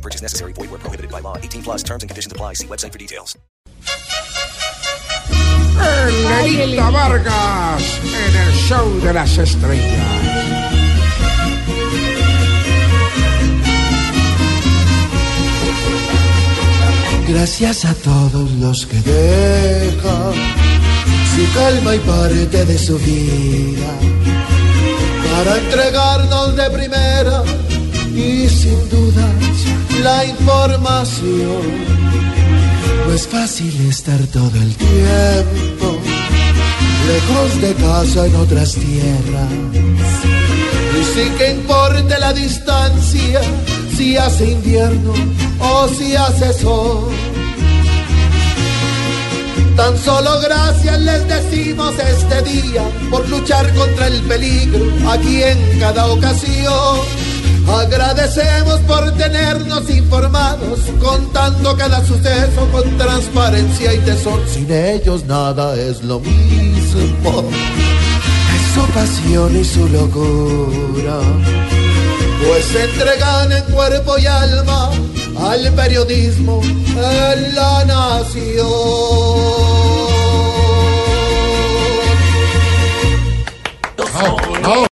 No purchase necessary. Void where prohibited by law. 18 plus terms and conditions apply. See website for details. Lenita Vargas en el show de las estrellas. Gracias a todos los que dejan su calma y parte de su vida para entregarnos de primera y sin dudas No es fácil estar todo el tiempo lejos de casa en otras tierras. Y sí que importe la distancia, si hace invierno o si hace sol. Tan solo gracias les decimos este día por luchar contra el peligro aquí en cada ocasión. Contando cada suceso con transparencia y tesón. Sin ellos nada es lo mismo. Es su pasión y su locura. Pues se entregan en cuerpo y alma al periodismo en la nación.